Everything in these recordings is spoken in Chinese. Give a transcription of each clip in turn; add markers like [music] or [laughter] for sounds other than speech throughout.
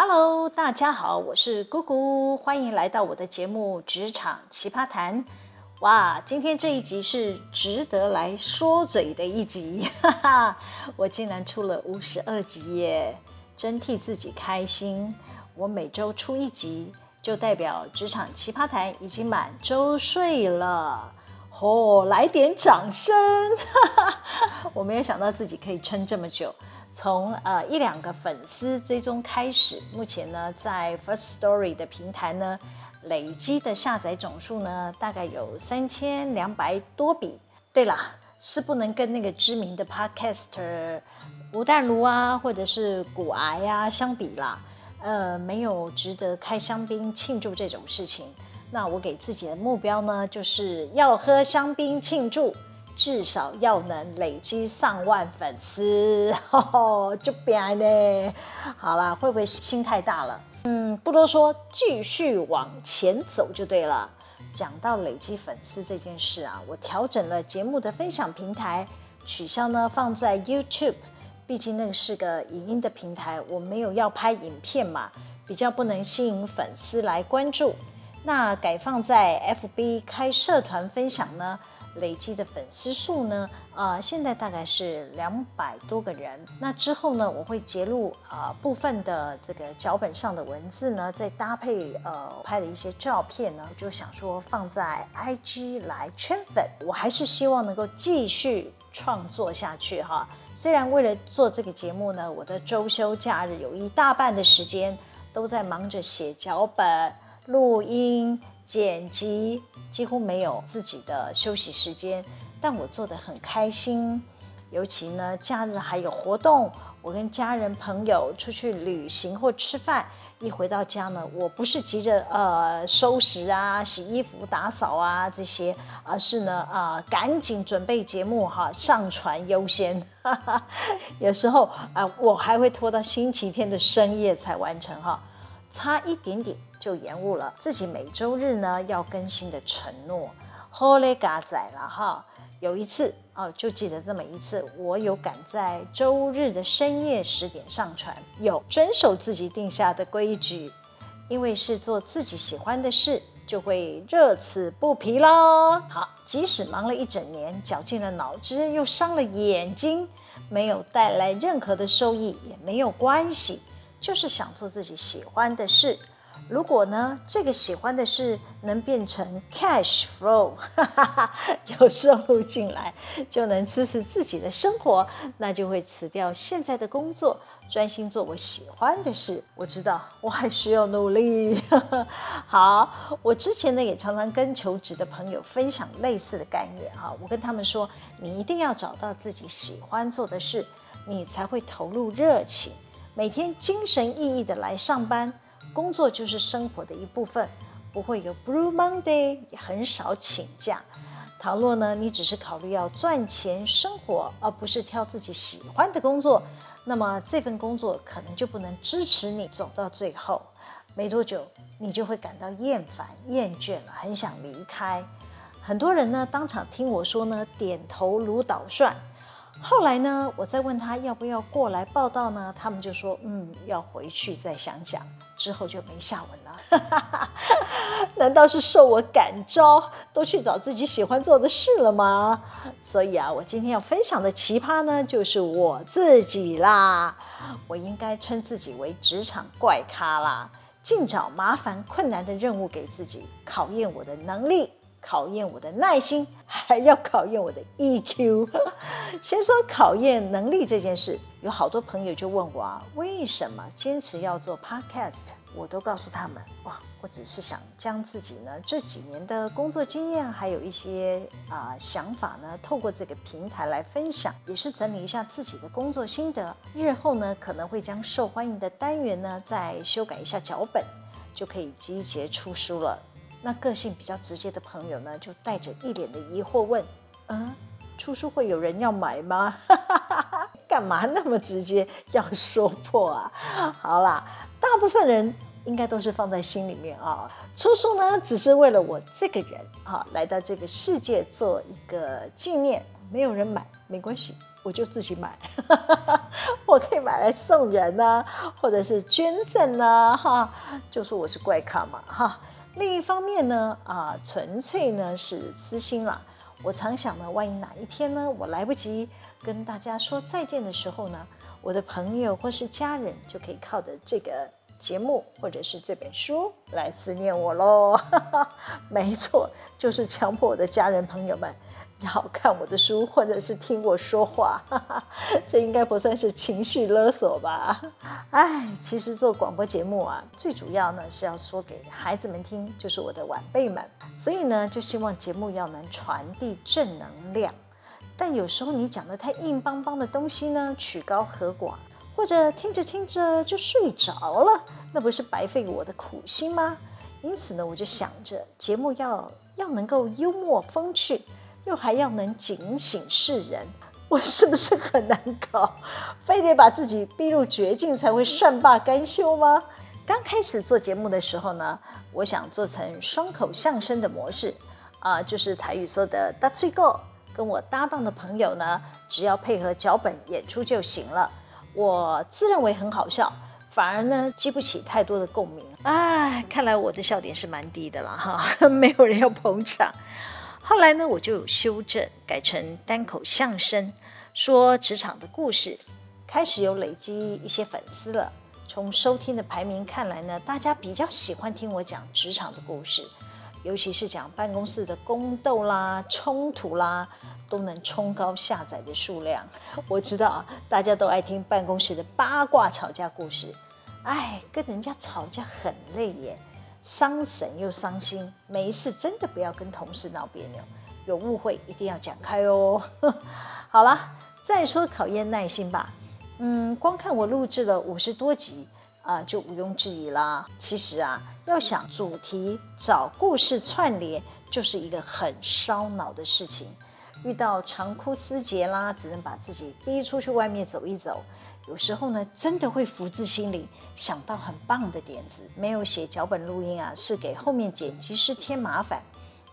Hello，大家好，我是姑姑，欢迎来到我的节目《职场奇葩谈》。哇，今天这一集是值得来说嘴的一集，哈哈，我竟然出了五十二集耶，真替自己开心。我每周出一集，就代表《职场奇葩谈》已经满周岁了。哦，来点掌声！哈哈，我没有想到自己可以撑这么久。从呃一两个粉丝追踪开始，目前呢在 First Story 的平台呢，累积的下载总数呢大概有三千两百多笔。对啦，是不能跟那个知名的 Podcaster 吴淡如啊，或者是股癌啊相比啦。呃，没有值得开香槟庆祝这种事情。那我给自己的目标呢，就是要喝香槟庆祝。至少要能累积上万粉丝，[laughs] 就变呢。好啦，会不会心太大了？嗯，不多说，继续往前走就对了。讲到累积粉丝这件事啊，我调整了节目的分享平台，取消呢放在 YouTube，毕竟那个是个影音的平台，我没有要拍影片嘛，比较不能吸引粉丝来关注。那改放在 FB 开社团分享呢？累积的粉丝数呢，啊、现在大概是两百多个人。那之后呢，我会截录啊、部分的这个脚本上的文字呢，再搭配呃拍的一些照片呢，就想说放在 IG 来圈粉。我还是希望能够继续创作下去哈。虽然为了做这个节目呢，我的周休假日有一大半的时间都在忙着写脚本、录音。剪辑几乎没有自己的休息时间，但我做得很开心。尤其呢，假日还有活动，我跟家人朋友出去旅行或吃饭，一回到家呢，我不是急着呃收拾啊、洗衣服、打扫啊这些，而是呢啊、赶紧准备节目哈，上传优先。[laughs] 有时候啊、我还会拖到星期天的深夜才完成哈。差一点点就延误了自己每周日呢要更新的承诺，好嘞，嘎仔了哈。有一次哦，就记得这么一次，我有赶在周日的深夜十点上传，有遵守自己定下的规矩，因为是做自己喜欢的事，就会乐此不疲咯。好，即使忙了一整年，绞尽了脑汁，又伤了眼睛，没有带来任何的收益也没有关系。就是想做自己喜欢的事，如果呢，这个喜欢的事能变成 cash flow，哈哈哈，有收入进来，就能支持自己的生活，那就会辞掉现在的工作，专心做我喜欢的事。我知道我还需要努力。[laughs] 好，我之前呢也常常跟求职的朋友分享类似的概念哈，我跟他们说，你一定要找到自己喜欢做的事，你才会投入热情。每天精神奕奕的来上班，工作就是生活的一部分，不会有 Blue Monday，也很少请假。倘若呢，你只是考虑要赚钱生活，而不是挑自己喜欢的工作，那么这份工作可能就不能支持你走到最后。没多久，你就会感到厌烦、厌倦了，很想离开。很多人呢，当场听我说呢，点头如捣蒜。后来呢，我再问他要不要过来报到呢？他们就说，嗯，要回去再想想。之后就没下文了。[laughs] 难道是受我感召，都去找自己喜欢做的事了吗？所以啊，我今天要分享的奇葩呢，就是我自己啦。我应该称自己为职场怪咖啦，尽找麻烦困难的任务给自己，考验我的能力。考验我的耐心，还要考验我的 EQ。[laughs] 先说考验能力这件事，有好多朋友就问我啊，为什么坚持要做 Podcast？我都告诉他们，哇，我只是想将自己呢这几年的工作经验，还有一些啊、想法呢，透过这个平台来分享，也是整理一下自己的工作心得。日后呢，可能会将受欢迎的单元呢再修改一下脚本，就可以集结出书了。那个性比较直接的朋友呢，就带着一脸的疑惑问：“嗯，出书会有人要买吗？[laughs] 干嘛那么直接要说破啊？” [laughs] 好啦，大部分人应该都是放在心里面啊。出书呢，只是为了我这个人啊，来到这个世界做一个纪念。没有人买没关系，我就自己买，[laughs] 我可以买来送人呐、啊，或者是捐赠呐、啊，哈，就说我是怪咖嘛，哈。另一方面呢，啊，纯粹呢是私心啦。我常想呢，万一哪一天呢，我来不及跟大家说再见的时候呢，我的朋友或是家人就可以靠着这个节目或者是这本书来思念我喽。[laughs] 没错，就是强迫我的家人朋友们。要看我的书，或者是听我说话，哈哈，这应该不算是情绪勒索吧？哎，其实做广播节目啊，最主要呢是要说给孩子们听，就是我的晚辈们，所以呢就希望节目要能传递正能量。但有时候你讲的太硬邦邦的东西呢，曲高和寡，或者听着听着就睡着了，那不是白费我的苦心吗？因此呢，我就想着节目要要能够幽默风趣。又还要能警醒世人，[laughs] 我是不是很难搞？非得把自己逼入绝境才会善罢甘休吗？刚开始做节目的时候呢，我想做成双口相声的模式啊，就是台语说的“大嘴狗”，跟我搭档的朋友呢，只要配合脚本演出就行了。我自认为很好笑，反而呢激不起太多的共鸣。哎，看来我的笑点是蛮低的了哈，[laughs] 没有人要捧场。后来呢，我就修正，改成单口相声，说职场的故事，开始有累积一些粉丝了。从收听的排名看来呢，大家比较喜欢听我讲职场的故事，尤其是讲办公室的宫斗啦、冲突啦，都能冲高下载的数量。我知道啊大家都爱听办公室的八卦吵架故事，哎，跟人家吵架很累耶。伤神又伤心，没事真的不要跟同事闹别扭，有误会一定要讲开哦。[laughs] 好了，再说考验耐心吧。嗯，光看我录制了五十多集啊、就毋庸置疑啦。其实啊，要想主题找故事串联，就是一个很烧脑的事情。遇到长枯思竭啦，只能把自己逼出去外面走一走。有时候呢，真的会福至心灵，想到很棒的点子。没有写脚本录音啊，是给后面剪辑师添麻烦。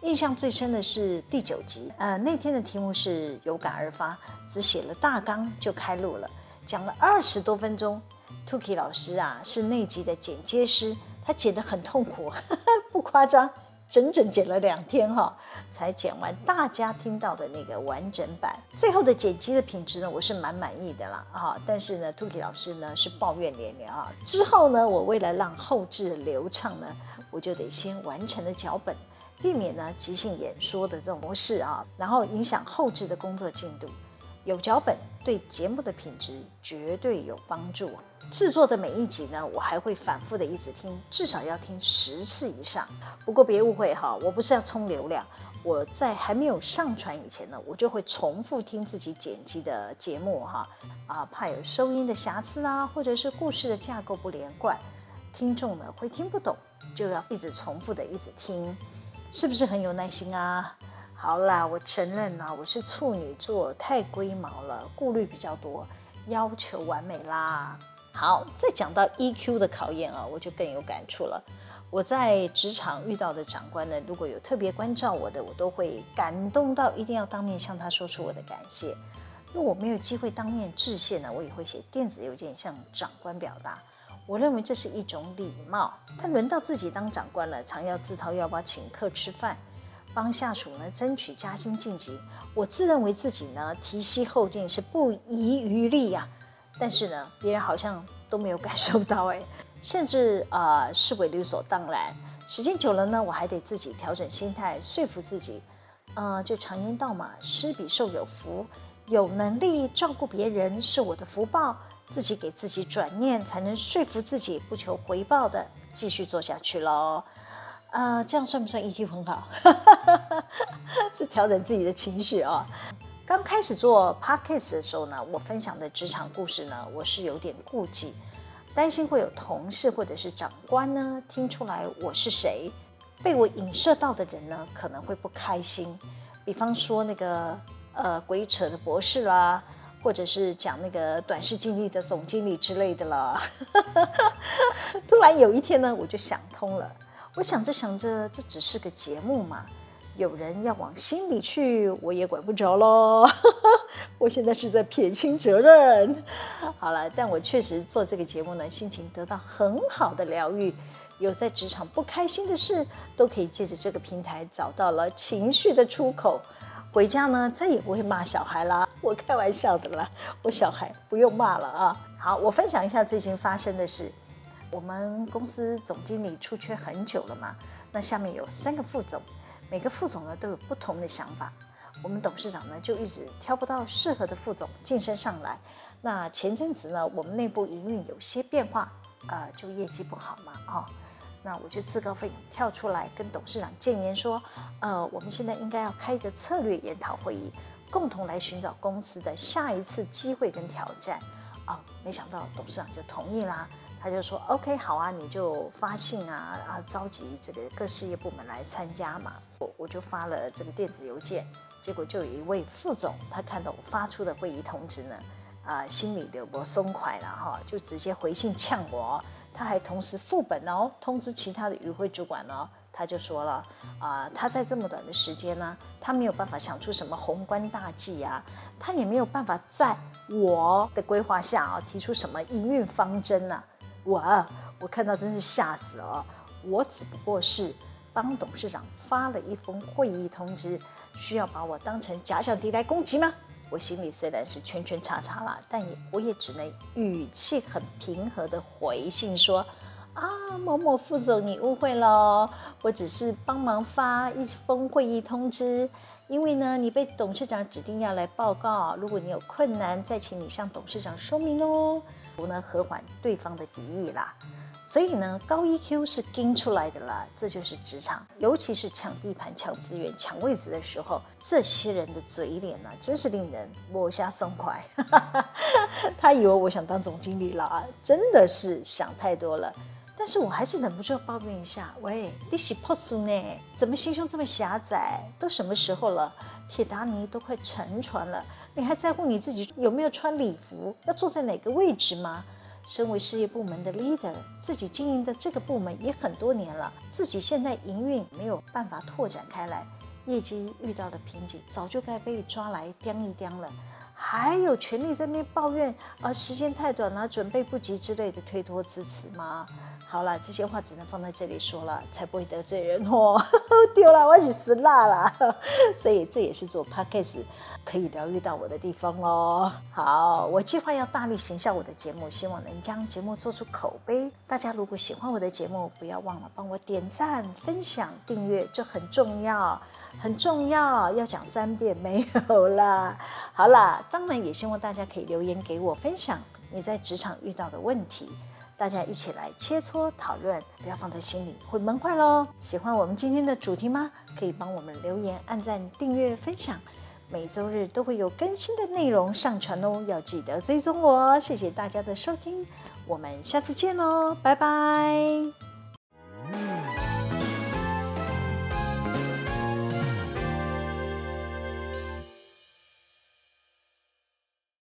印象最深的是第九集，呃，那天的题目是有感而发，只写了大纲就开录了，讲了二十多分钟。Tuki 老师啊，是那集的剪接师，他剪得很痛苦，呵呵，不夸张。整整剪了两天哈，才剪完大家听到的那个完整版。最后的剪辑的品质呢，我是蛮满意的啦啊。但是呢，Tuki 老师呢是抱怨连连啊。之后呢，我为了让后置流畅呢，我就得先完成了脚本，避免呢即兴演说的这种模式啊，然后影响后置的工作进度。有脚本对节目的品质绝对有帮助。制作的每一集呢，我还会反复的一直听，至少要听十次以上。不过别误会哈，我不是要冲流量，我在还没有上传以前呢，我就会重复听自己剪辑的节目哈，啊，怕有收音的瑕疵啊，或者是故事的架构不连贯，听众呢会听不懂，就要一直重复的一直听，是不是很有耐心啊？好啦，我承认啦，我是处女座，太龟毛了，顾虑比较多，要求完美啦。好，再讲到 EQ 的考验啊，我就更有感触了。我在职场遇到的长官呢，如果有特别关照我的，我都会感动到一定要当面向他说出我的感谢。如果我没有机会当面致谢呢，我也会写电子邮件向长官表达。我认为这是一种礼貌。但轮到自己当长官了，常要自掏腰包请客吃饭。帮下属呢争取加薪晋级，我自认为自己呢提携后进是不遗余力呀、啊，但是呢别人好像都没有感受到哎，甚至啊、呃、视为理所当然。时间久了呢，我还得自己调整心态，说服自己，呃，就常言道嘛，施比受有福，有能力照顾别人是我的福报，自己给自己转念，才能说服自己不求回报的继续做下去喽。啊、呃，这样算不算 EQ 很好？[laughs] 是调整自己的情绪啊、哦。刚开始做 Podcast 的时候呢，我分享的职场故事呢，我是有点顾忌，担心会有同事或者是长官呢听出来我是谁，被我影射到的人呢可能会不开心。比方说那个呃鬼扯的博士啦，或者是讲那个短视经历的总经理之类的啦。[laughs] 突然有一天呢，我就想通了。我想着想着，这只是个节目嘛，有人要往心里去，我也管不着喽。[laughs] 我现在是在撇清责任。好了，但我确实做这个节目呢，心情得到很好的疗愈。有在职场不开心的事，都可以借着这个平台找到了情绪的出口。回家呢，再也不会骂小孩啦。我开玩笑的啦，我小孩不用骂了啊。好，我分享一下最近发生的事。我们公司总经理出缺很久了嘛，那下面有三个副总。每个副总呢都有不同的想法，我们董事长呢就一直挑不到适合的副总晋升上来。那前阵子呢，我们内部营运有些变化，呃，就业绩不好嘛，哦，那我就自告奋勇跳出来跟董事长建言说，呃，我们现在应该要开一个策略研讨会议，共同来寻找公司的下一次机会跟挑战。啊、没想到董事长就同意啦。他就说：“OK，好啊，你就发信啊，啊，召集这个各事业部门来参加嘛。我我就发了这个电子邮件，结果就有一位副总，他看到我发出的会议通知呢，啊，心里的我松快了哈，就直接回信呛我。他还同时副本哦，通知其他的与会主管哦。他就说了啊，他在这么短的时间呢，他没有办法想出什么宏观大计啊，他也没有办法在我的规划下啊提出什么营运方针啊。”哇，我看到真是吓死了！我只不过是帮董事长发了一封会议通知，需要把我当成假想敌来攻击吗？我心里虽然是圈圈叉叉啦，但也我也只能语气很平和的回信说：啊，某某副总，你误会了，我只是帮忙发一封会议通知，因为呢，你被董事长指定要来报告，如果你有困难，再请你向董事长说明哦。不能和缓对方的敌意啦，所以呢，高 EQ 是跟出来的啦，这就是职场，尤其是抢地盘、抢资源、抢位子的时候，这些人的嘴脸呢，真是令人摸下松快。[laughs] 他以为我想当总经理了啊，真的是想太多了。但是我还是忍不住要抱怨一下，喂，你是破苏呢？怎么心胸这么狭窄？都什么时候了？铁达尼都快沉船了。你还在乎你自己有没有穿礼服，要坐在哪个位置吗？身为事业部门的 leader，自己经营的这个部门也很多年了，自己现在营运没有办法拓展开来，业绩遇到了瓶颈，早就该被抓来掂一掂了，还有权利在那边抱怨啊，时间太短了，准备不及之类的推脱支持吗？好了，这些话只能放在这里说了，才不会得罪人哦。[laughs] 丢了，我去死辣了。[laughs] 所以这也是做 podcast 可以疗愈到我的地方哦。好，我计划要大力行销我的节目，希望能将节目做出口碑。大家如果喜欢我的节目，不要忘了帮我点赞、分享、订阅，这很重要，很重要，要讲三遍没有啦。[laughs] 好啦，当然也希望大家可以留言给我，分享你在职场遇到的问题。大家一起来切磋讨论，不要放在心里，会闷坏喽。喜欢我们今天的主题吗？可以帮我们留言、按赞、订阅、分享。每周日都会有更新的内容上传哦，要记得追踪我。谢谢大家的收听，我们下次见喽，拜拜。